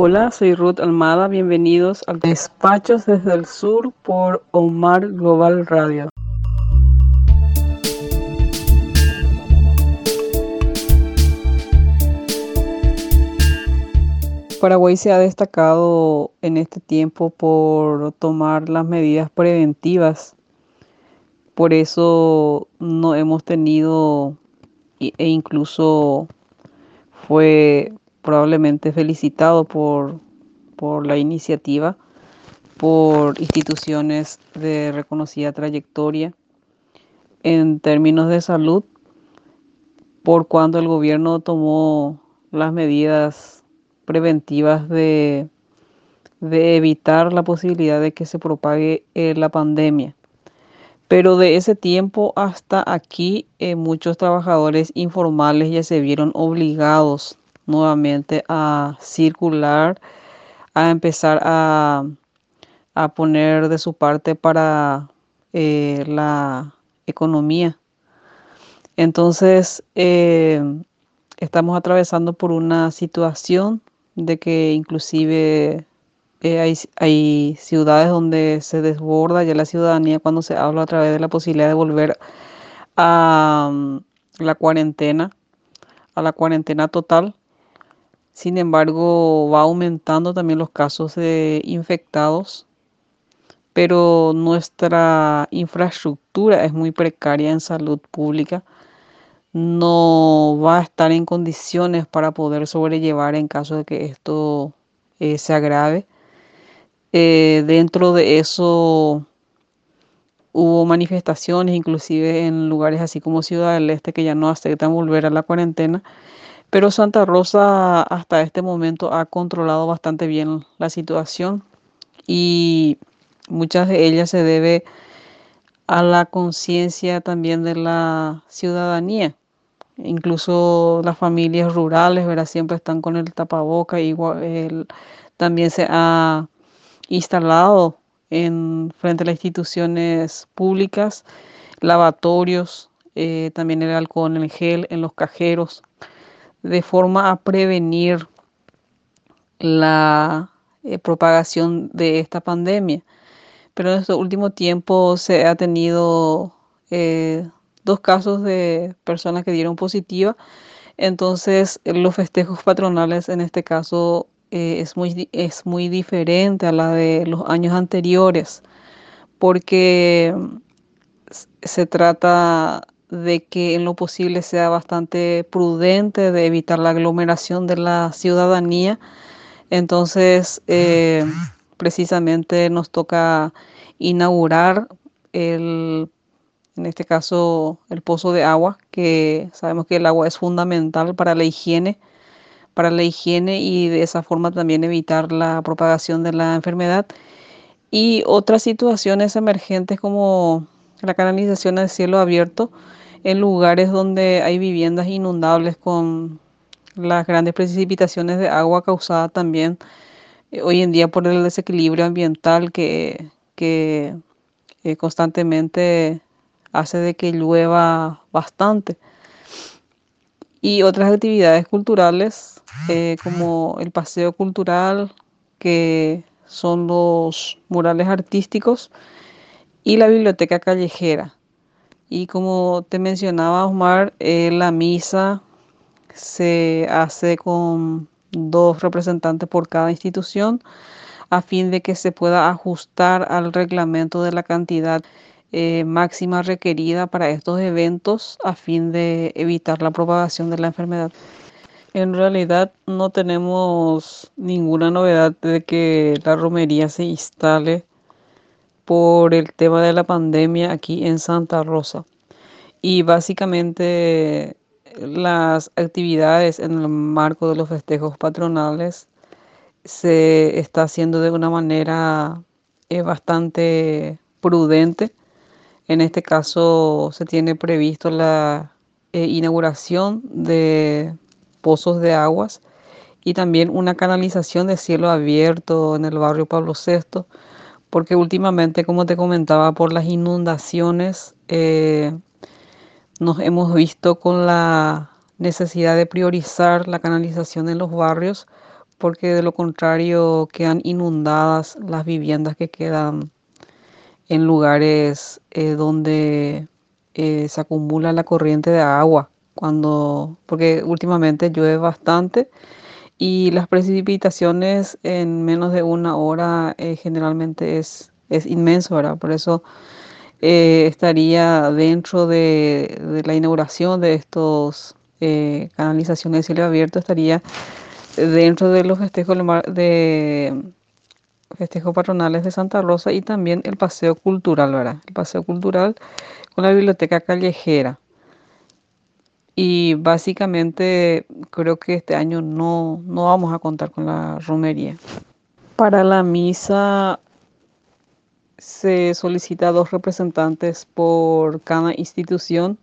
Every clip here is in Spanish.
Hola, soy Ruth Almada. Bienvenidos al Despachos desde el Sur por Omar Global Radio. Paraguay se ha destacado en este tiempo por tomar las medidas preventivas. Por eso no hemos tenido e incluso fue probablemente felicitado por, por la iniciativa, por instituciones de reconocida trayectoria en términos de salud, por cuando el gobierno tomó las medidas preventivas de, de evitar la posibilidad de que se propague eh, la pandemia. Pero de ese tiempo hasta aquí, eh, muchos trabajadores informales ya se vieron obligados nuevamente a circular, a empezar a, poner de su parte para eh, la economía. Entonces, eh, estamos atravesando por una situación de que inclusive eh, hay, hay, ciudades donde se desborda ya la ciudadanía cuando se habla a través de la posibilidad de volver a mm, la cuarentena, a la cuarentena total. Sin embargo, va aumentando también los casos de infectados, pero nuestra infraestructura es muy precaria en salud pública. No va a estar en condiciones para poder sobrellevar en caso de que esto eh, se agrave. Eh, dentro de eso hubo manifestaciones, inclusive en lugares así como Ciudad del Este, que ya no aceptan volver a la cuarentena pero Santa Rosa hasta este momento ha controlado bastante bien la situación y muchas de ellas se debe a la conciencia también de la ciudadanía. Incluso las familias rurales, ¿verdad? Siempre están con el tapaboca. Igual, también se ha instalado en frente a las instituciones públicas lavatorios, eh, también el alcohol en el gel en los cajeros de forma a prevenir la eh, propagación de esta pandemia. Pero en este último tiempo se ha tenido eh, dos casos de personas que dieron positiva. Entonces los festejos patronales en este caso eh, es, muy, es muy diferente a la de los años anteriores porque se trata de que en lo posible sea bastante prudente, de evitar la aglomeración de la ciudadanía. Entonces, eh, precisamente nos toca inaugurar el, en este caso, el pozo de agua, que sabemos que el agua es fundamental para la higiene, para la higiene y de esa forma también evitar la propagación de la enfermedad. Y otras situaciones emergentes como la canalización del cielo abierto, en lugares donde hay viviendas inundables con las grandes precipitaciones de agua causada también eh, hoy en día por el desequilibrio ambiental que, que eh, constantemente hace de que llueva bastante. Y otras actividades culturales eh, como el paseo cultural, que son los murales artísticos, y la biblioteca callejera. Y como te mencionaba, Omar, eh, la misa se hace con dos representantes por cada institución a fin de que se pueda ajustar al reglamento de la cantidad eh, máxima requerida para estos eventos a fin de evitar la propagación de la enfermedad. En realidad no tenemos ninguna novedad de que la romería se instale por el tema de la pandemia aquí en Santa Rosa. Y básicamente las actividades en el marco de los festejos patronales se está haciendo de una manera eh, bastante prudente. En este caso se tiene previsto la eh, inauguración de pozos de aguas y también una canalización de cielo abierto en el barrio Pablo VI porque últimamente, como te comentaba, por las inundaciones eh, nos hemos visto con la necesidad de priorizar la canalización en los barrios porque de lo contrario quedan inundadas las viviendas que quedan en lugares eh, donde eh, se acumula la corriente de agua, cuando, porque últimamente llueve bastante y las precipitaciones en menos de una hora eh, generalmente es, es inmenso, ¿verdad? Por eso estaría dentro de, de, la inauguración de estos canalizaciones de cielo abierto, estaría dentro de los festejos de festejos patronales de Santa Rosa y también el paseo cultural, ¿verdad? El paseo cultural con la biblioteca callejera. Y básicamente creo que este año no, no vamos a contar con la romería. Para la misa se solicita dos representantes por cada institución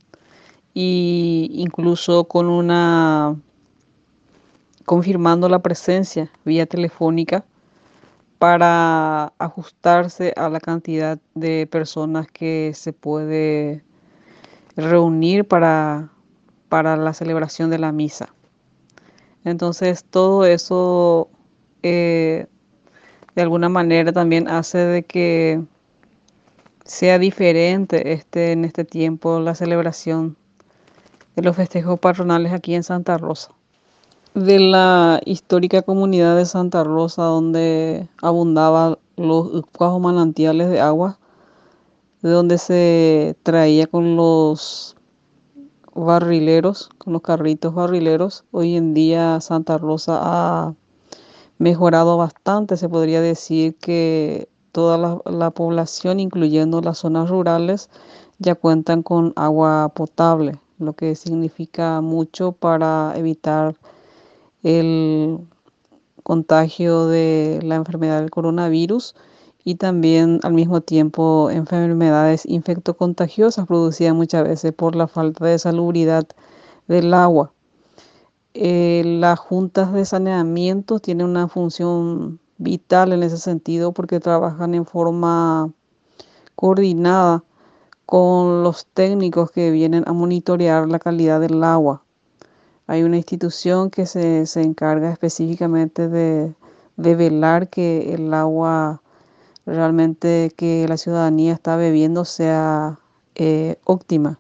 e incluso con una confirmando la presencia vía telefónica para ajustarse a la cantidad de personas que se puede reunir para, para la celebración de la misa. Entonces todo eso eh, de alguna manera también hace de que sea diferente este, en este tiempo la celebración de los festejos patronales aquí en Santa Rosa de la histórica comunidad de Santa Rosa donde abundaban los cuajos manantiales de agua, de donde se traía con los barrileros, con los carritos barrileros. Hoy en día Santa Rosa ha mejorado bastante, se podría decir que toda la, la población, incluyendo las zonas rurales, ya cuentan con agua potable, lo que significa mucho para evitar el contagio de la enfermedad del coronavirus y también al mismo tiempo enfermedades infectocontagiosas producidas muchas veces por la falta de salubridad del agua. Eh, las juntas de saneamiento tienen una función vital en ese sentido porque trabajan en forma coordinada con los técnicos que vienen a monitorear la calidad del agua. Hay una institución que se, encarga específicamente de, velar que el agua realmente que la ciudadanía está bebiendo sea eh, óptima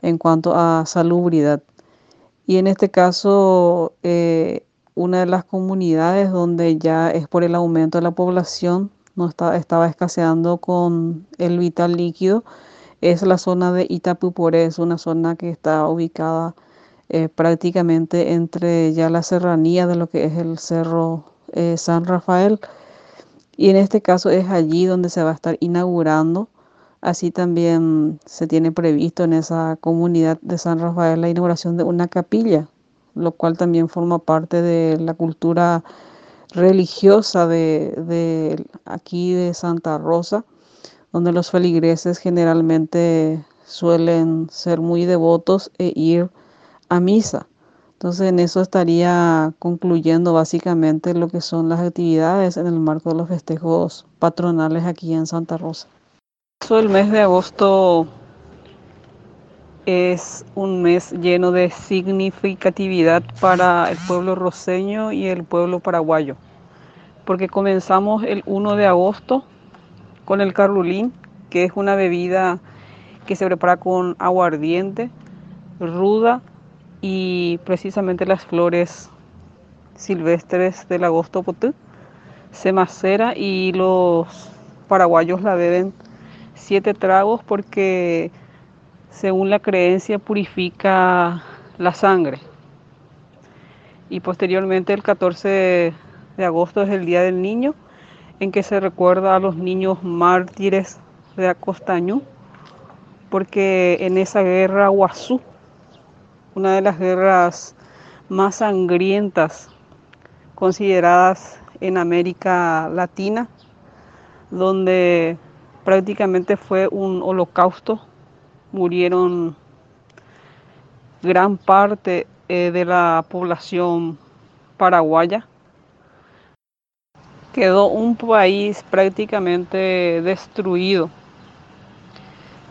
en cuanto a salubridad. Y en este caso, eh, una de las comunidades donde ya es por el aumento de la población, no está, estaba escaseando con el vital líquido, es la zona de Itapupore, es una zona que está ubicada eh, prácticamente entre ya la serranía de lo que es el Cerro San Rafael. Y en este caso es allí donde se va a estar inaugurando. Así también se tiene previsto en esa comunidad de San Rafael la inauguración de una capilla, lo cual también forma parte de la cultura religiosa de, de aquí de Santa Rosa, donde los feligreses generalmente suelen ser muy devotos e ir a misa. Entonces en eso estaría concluyendo básicamente lo que son las actividades en el marco de los festejos patronales aquí en Santa Rosa. El mes de agosto es un mes lleno de significatividad para el pueblo roseño y el pueblo paraguayo, porque comenzamos el 1 de agosto con el carrulín, que es una bebida que se prepara con aguardiente, ruda, y precisamente las flores silvestres del agosto potú se macera y los paraguayos la beben siete tragos porque según la creencia purifica la sangre. Y posteriormente el 14 de agosto es el Día del Niño en que se recuerda a los niños mártires de Acostañú porque en esa guerra Guazú una de las guerras más sangrientas consideradas en América Latina, donde prácticamente fue un holocausto, murieron gran parte eh, de la población paraguaya. Quedó un país prácticamente destruido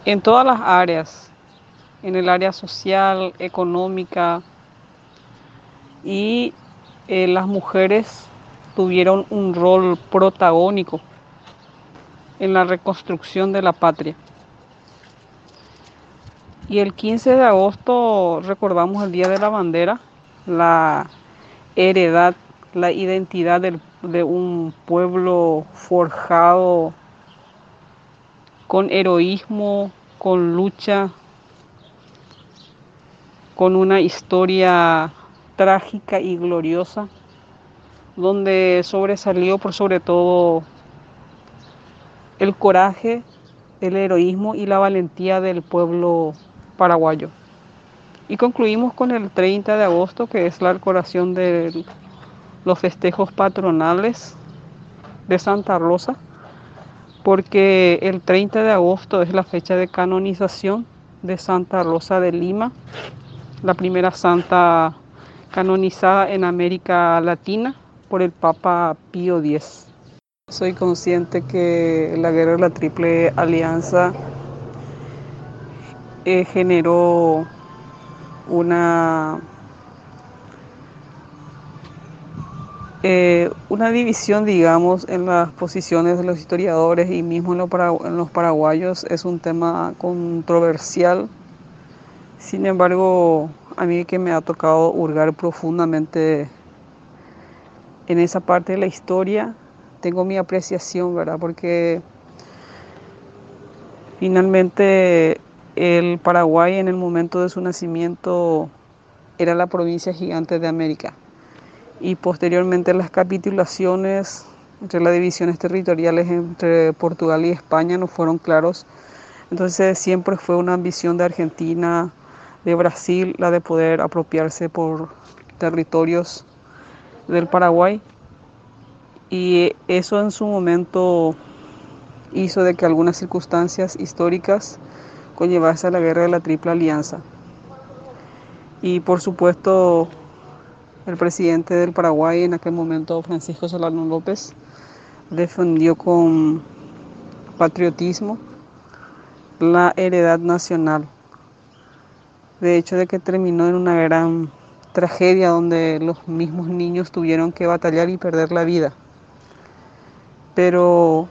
en todas las áreas, en el área social, económica y eh, las mujeres tuvieron un rol protagónico en la reconstrucción de la patria. Y el 15 de agosto recordamos el Día de la Bandera, la heredad, la identidad del, de un pueblo forjado con heroísmo, con lucha, con una historia trágica y gloriosa, donde sobresalió por sobre todo el coraje, el heroísmo y la valentía del pueblo paraguayo. Y concluimos con el 30 de agosto, que es la decoración de los festejos patronales de Santa Rosa, porque el 30 de agosto es la fecha de canonización de Santa Rosa de Lima, la primera santa canonizada en América Latina por el Papa Pío X. Soy consciente que la guerra de la Triple Alianza eh, generó una, eh, una división, digamos, en las posiciones de los historiadores y mismo en, los paraguayos. Es un tema controversial. Sin embargo, a mí que me ha tocado hurgar profundamente en esa parte de la historia, tengo mi apreciación, ¿verdad? Porque finalmente el Paraguay en el momento de su nacimiento era la provincia gigante de América y posteriormente las capitulaciones entre las divisiones territoriales entre Portugal y España no fueron claros. Entonces siempre fue una ambición de Argentina, de Brasil, la de poder apropiarse por territorios del Paraguay. Y eso en su momento hizo de que algunas circunstancias históricas conllevase a la guerra de la Triple Alianza. Y por supuesto, el presidente del Paraguay en aquel momento, Francisco Solano López, defendió con patriotismo la heredad nacional. De hecho, de que terminó en una gran tragedia donde los mismos niños tuvieron que batallar y perder la vida. Pero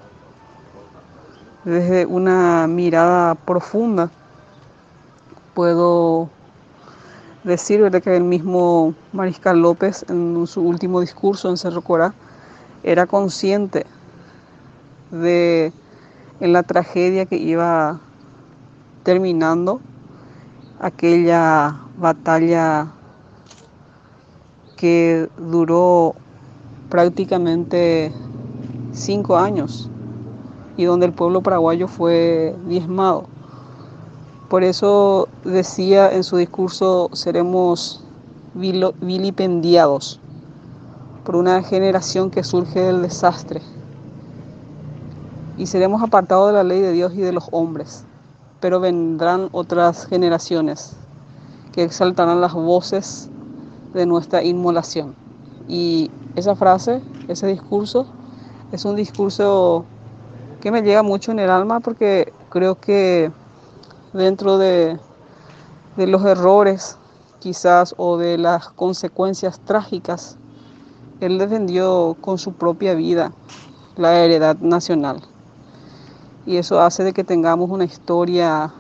desde una mirada profunda puedo decir que el mismo Mariscal López en su último discurso en Cerro Corá era consciente de en la tragedia que iba terminando aquella batalla que duró prácticamente cinco años y donde el pueblo paraguayo fue diezmado. Por eso decía en su discurso, seremos vilipendiados por una generación que surge del desastre y seremos apartados de la ley de Dios y de los hombres, pero vendrán otras generaciones que exaltarán las voces de nuestra inmolación. Y esa frase, ese discurso, es un discurso que me llega mucho en el alma porque creo que dentro de, de los errores quizás o de las consecuencias trágicas, él defendió con su propia vida la heredad nacional. Y eso hace de que tengamos una historia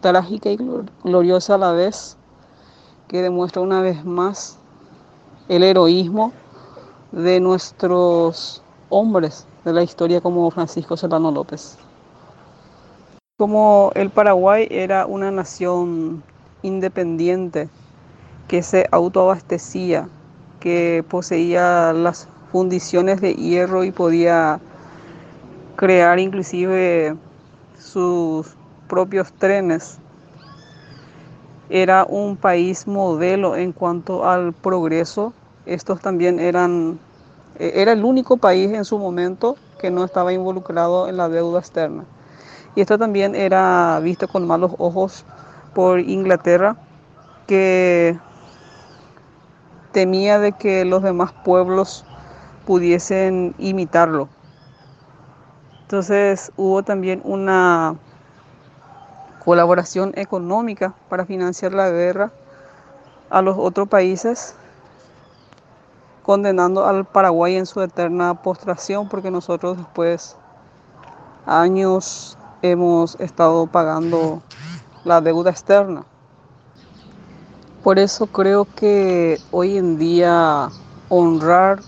trágica y gloriosa a la vez, que demuestra una vez más el heroísmo de nuestros hombres de la historia como Francisco Solano López. Como el Paraguay era una nación independiente que se autoabastecía, que poseía las fundiciones de hierro y podía crear inclusive sus propios trenes. Era un país modelo en cuanto al progreso. Estos también eran eh, era el único país en su momento que no estaba involucrado en la deuda externa. Y esto también era visto con malos ojos por Inglaterra, que temía de que los demás pueblos pudiesen imitarlo. Entonces hubo también una colaboración económica para financiar la guerra a los otros países condenando al Paraguay en su eterna postración, porque nosotros después años hemos estado pagando la deuda externa. Por eso creo que hoy en día honrar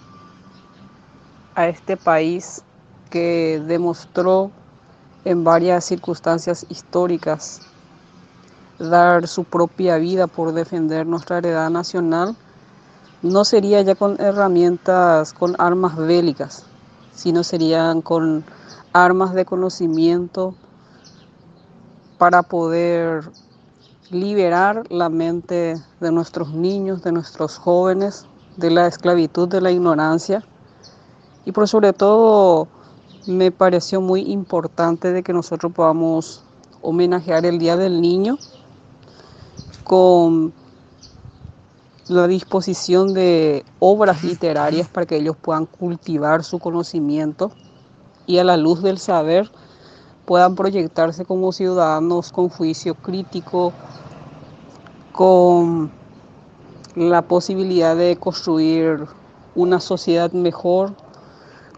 a este país que demostró en varias circunstancias históricas dar su propia vida por defender nuestra heredad nacional, no sería ya con herramientas, con armas bélicas, sino serían con armas de conocimiento para poder liberar la mente de nuestros niños, de nuestros jóvenes, de la esclavitud, de la ignorancia. Y por sobre todo me pareció muy importante de que nosotros podamos homenajear el Día del Niño con la disposición de obras literarias para que ellos puedan cultivar su conocimiento y a la luz del saber puedan proyectarse como ciudadanos con juicio crítico, con la posibilidad de construir una sociedad mejor,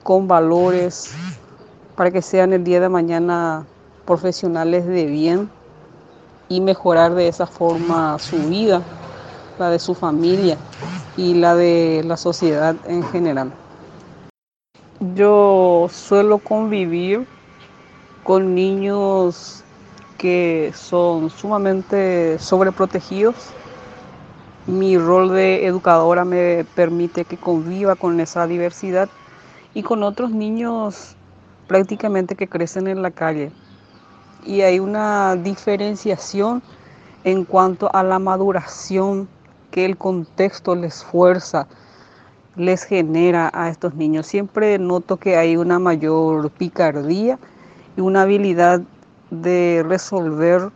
con valores, para que sean el día de mañana profesionales de bien y mejorar de esa forma su vida, la de su familia y la de la sociedad en general. Yo suelo convivir con niños que son sumamente sobreprotegidos. Mi rol de educadora me permite que conviva con esa diversidad y con otros niños prácticamente que crecen en la calle. Y hay una diferenciación en cuanto a la maduración que el contexto les fuerza, les genera a estos niños. Siempre noto que hay una mayor picardía y una habilidad de resolver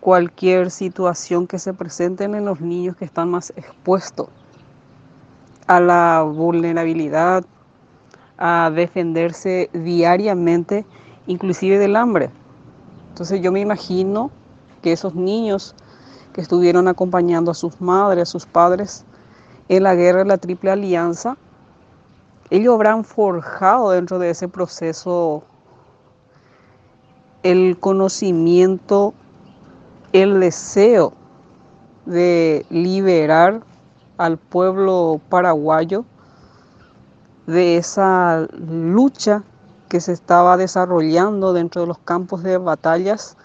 cualquier situación que se presente en los niños que están más expuestos a la vulnerabilidad, a defenderse diariamente, inclusive del hambre. Entonces yo me imagino que esos niños que estuvieron acompañando a sus madres, a sus padres en la guerra de la Triple Alianza, ellos habrán forjado dentro de ese proceso el conocimiento, el deseo de liberar al pueblo paraguayo de esa lucha que se estaba desarrollando dentro de los campos de batallas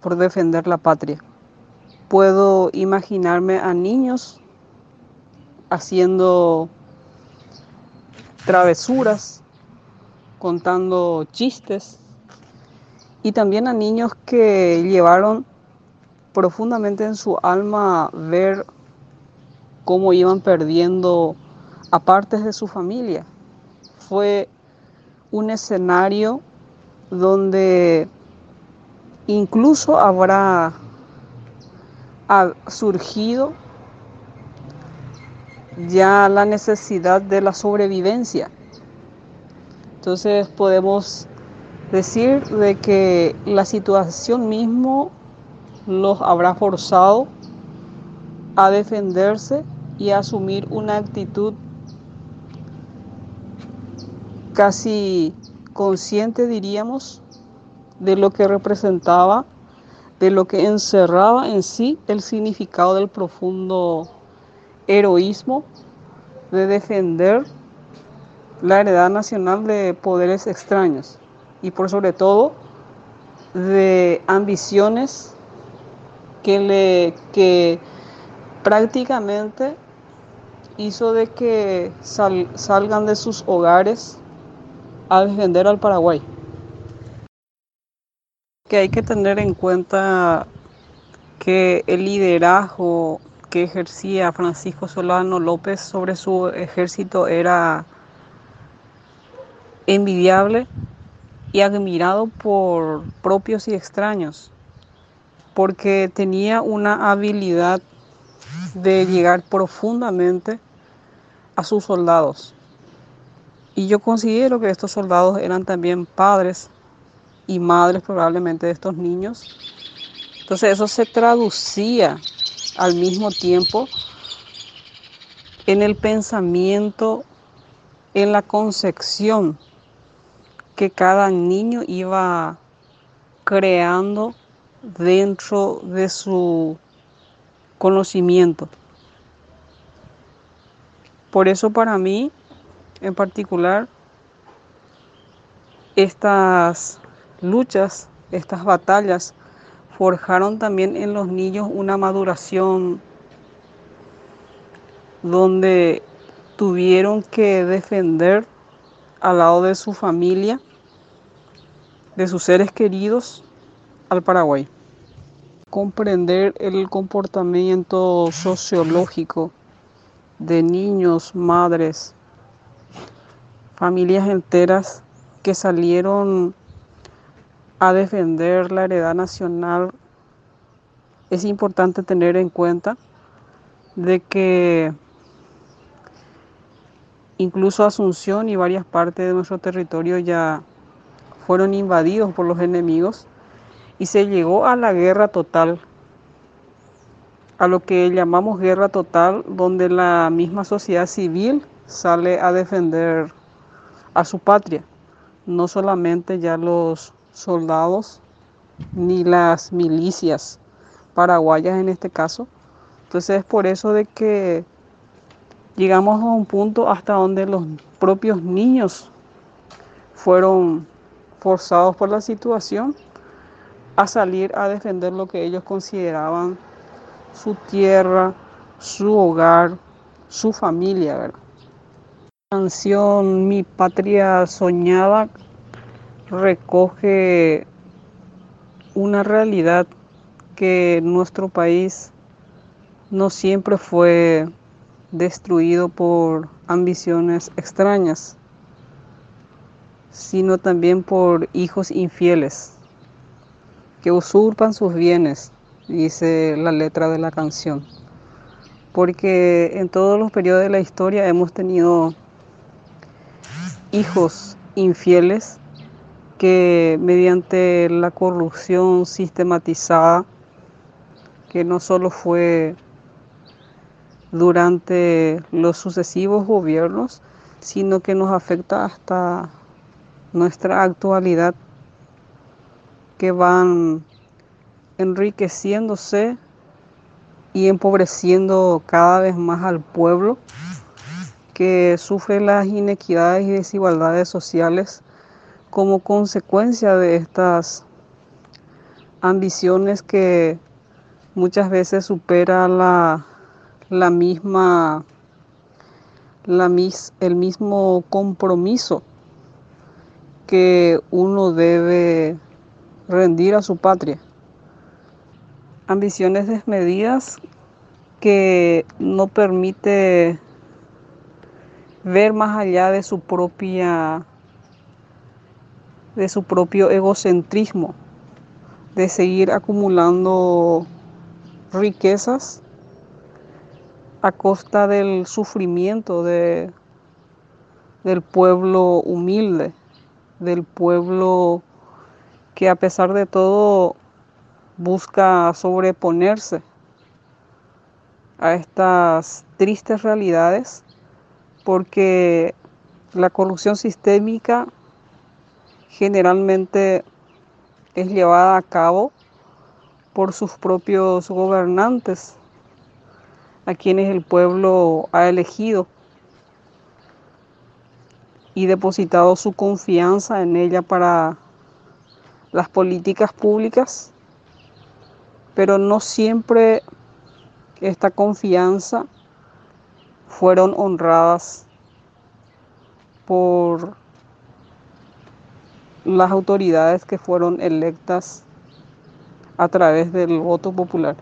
por defender la patria. Puedo imaginarme a niños haciendo travesuras, contando chistes, y también a niños que llevaron profundamente en su alma ver cómo iban perdiendo a partes de su familia. Fue un escenario donde incluso habrá surgido ya la necesidad de la sobrevivencia. Entonces podemos decir de que la situación mismo los habrá forzado a defenderse y a asumir una actitud casi consciente, diríamos, de lo que representaba, de lo que encerraba en sí el significado del profundo heroísmo de defender la heredad nacional de poderes extraños y por sobre todo de ambiciones que le que prácticamente hizo de que salgan de sus hogares a defender al Paraguay. Que hay que tener en cuenta que el liderazgo que ejercía Francisco Solano López sobre su ejército era envidiable y admirado por propios y extraños, porque tenía una habilidad de llegar profundamente a sus soldados. Y yo considero que estos soldados eran también padres y madres probablemente de estos niños. Entonces eso se traducía al mismo tiempo en el pensamiento, en la concepción que cada niño iba creando dentro de su conocimiento. Por eso para mí, en particular, estas luchas, estas batallas, forjaron también en los niños una maduración donde tuvieron que defender al lado de su familia, de sus seres queridos, al Paraguay. Comprender el comportamiento sociológico de niños, madres, familias enteras que salieron a defender la heredad nacional, es importante tener en cuenta de que incluso Asunción y varias partes de nuestro territorio ya fueron invadidos por los enemigos y se llegó a la guerra total a lo que llamamos guerra total, donde la misma sociedad civil sale a defender a su patria, no solamente ya los soldados ni las milicias paraguayas en este caso. Entonces es por eso de que llegamos a un punto hasta donde los propios niños fueron forzados por la situación a salir a defender lo que ellos consideraban su tierra, su hogar, su familia. La canción Mi Patria Soñada recoge una realidad que nuestro país no siempre fue destruido por ambiciones extrañas, sino también por hijos infieles que usurpan sus bienes dice la letra de la canción. Porque en todos los periodos de la historia hemos tenido hijos infieles que mediante la corrupción sistematizada, que no solo fue durante los sucesivos gobiernos, sino que nos afecta hasta nuestra actualidad, que van enriqueciéndose y empobreciendo cada vez más al pueblo que sufre las inequidades y desigualdades sociales como consecuencia de estas ambiciones que muchas veces supera la, la misma la mis, el mismo compromiso que uno debe rendir a su patria. Ambiciones desmedidas que no permite ver más allá de su propia de su propio egocentrismo de seguir acumulando riquezas a costa del sufrimiento de, del pueblo humilde, del pueblo que a pesar de todo busca sobreponerse a estas tristes realidades porque la corrupción sistémica generalmente es llevada a cabo por sus propios gobernantes, a quienes el pueblo ha elegido y depositado su confianza en ella para las políticas públicas pero no siempre esta confianza fueron honradas por las autoridades que fueron electas a través del voto popular.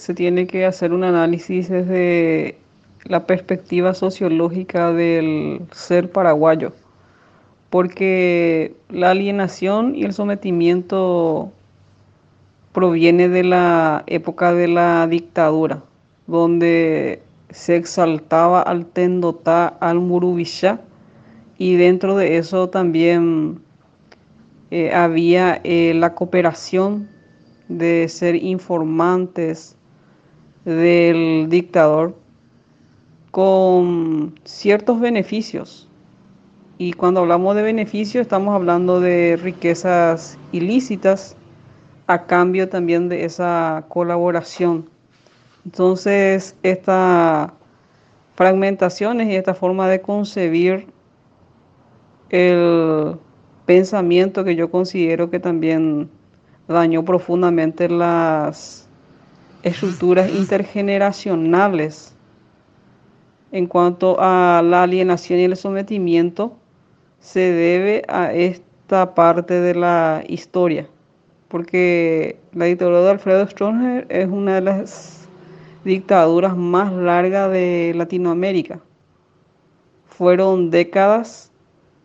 Se tiene que hacer un análisis desde la perspectiva sociológica del ser paraguayo, porque la alienación y el sometimiento proviene de la época de la dictadura, donde se exaltaba al Tendotá, al Murubishá, y dentro de eso también eh, había eh, la cooperación de ser informantes del dictador con ciertos beneficios. Y cuando hablamos de beneficios estamos hablando de riquezas ilícitas a cambio también de esa colaboración. Entonces, esta fragmentaciones y esta forma de concebir el pensamiento que yo considero que también dañó profundamente las estructuras intergeneracionales en cuanto a la alienación y el sometimiento se debe a esta parte de la historia, porque la dictadura de Alfredo Stroessner es una de las dictaduras más largas de Latinoamérica. Fueron décadas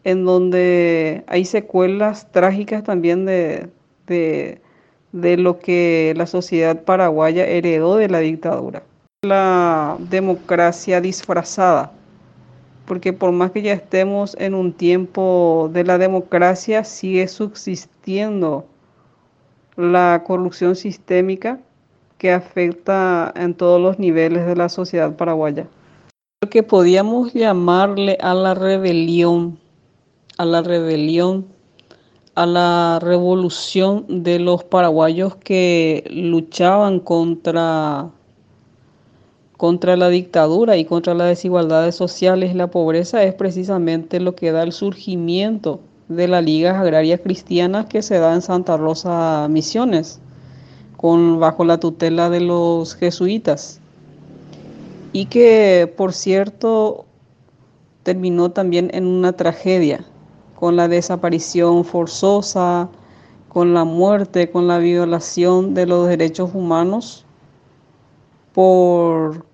en donde hay secuelas trágicas también de, de, lo que la sociedad paraguaya heredó de la dictadura. La democracia disfrazada, porque por más que ya estemos en un tiempo de la democracia, sigue subsistiendo la corrupción sistémica que afecta en todos los niveles de la sociedad paraguaya. Lo que podíamos llamarle a la rebelión, a la rebelión, a la revolución de los paraguayos que luchaban contra contra la dictadura y contra las desigualdades sociales la pobreza es precisamente lo que da el surgimiento de las ligas agrarias cristianas que se da en Santa Rosa Misiones bajo la tutela de los jesuitas. Y que por cierto terminó también en una tragedia con la desaparición forzosa, con la muerte, con la violación de los derechos humanos por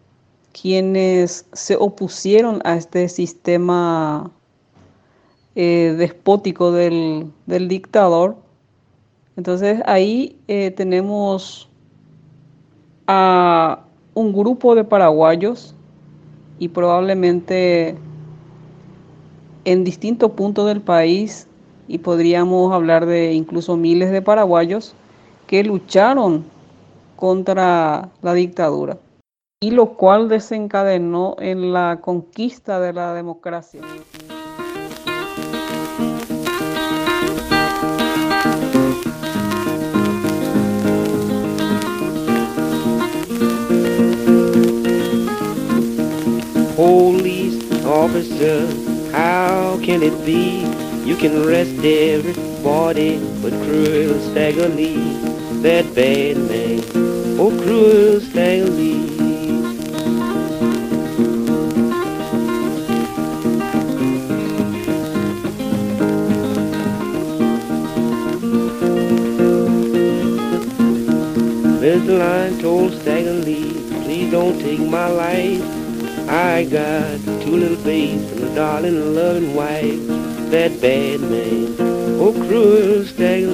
quienes se opusieron a este sistema eh, despótico del dictador entonces ahí eh, tenemos a un grupo de paraguayos y probablemente en distintos puntos del país y podríamos hablar de incluso miles de paraguayos que lucharon contra la dictadura y lo cual desencadenó en la conquista de la democracia. Officer, how can it be? You can arrest everybody but cruel Stagger that bad man, oh cruel Stagger Lee. Mr. Line told Stagger Lee, please don't take my life. I got two little babes and a darling loving wife. That bad man, oh cruel Stagger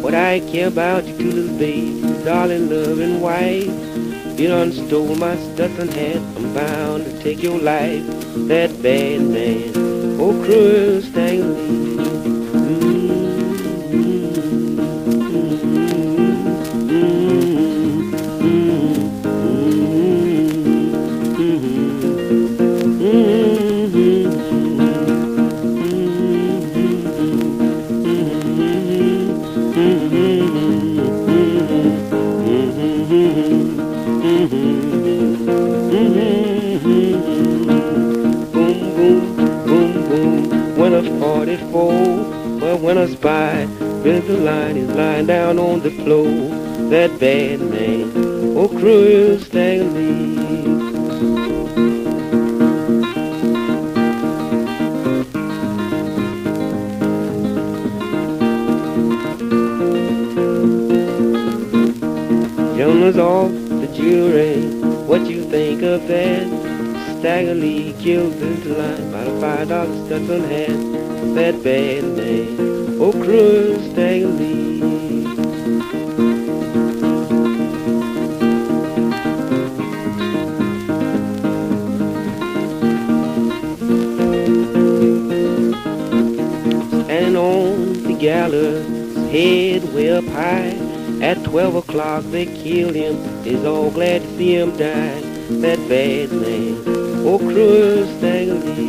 What I care about you two little babes, darling, loving wife. You done stole my stuff and hat, I'm bound to take your life that bad man, oh cruel Stanley. When I spy the line is lying down on the floor. That bad man, oh cruel Stanley. Jonas off the jury, what you think of that? Stagger Lee killed the line by a five dollar Stetson hat. That bad okra stagger leaves. And on the gallows head way up high, at 12 o'clock they kill him, is all glad to see him die. That bad man, oh, stagger leaves.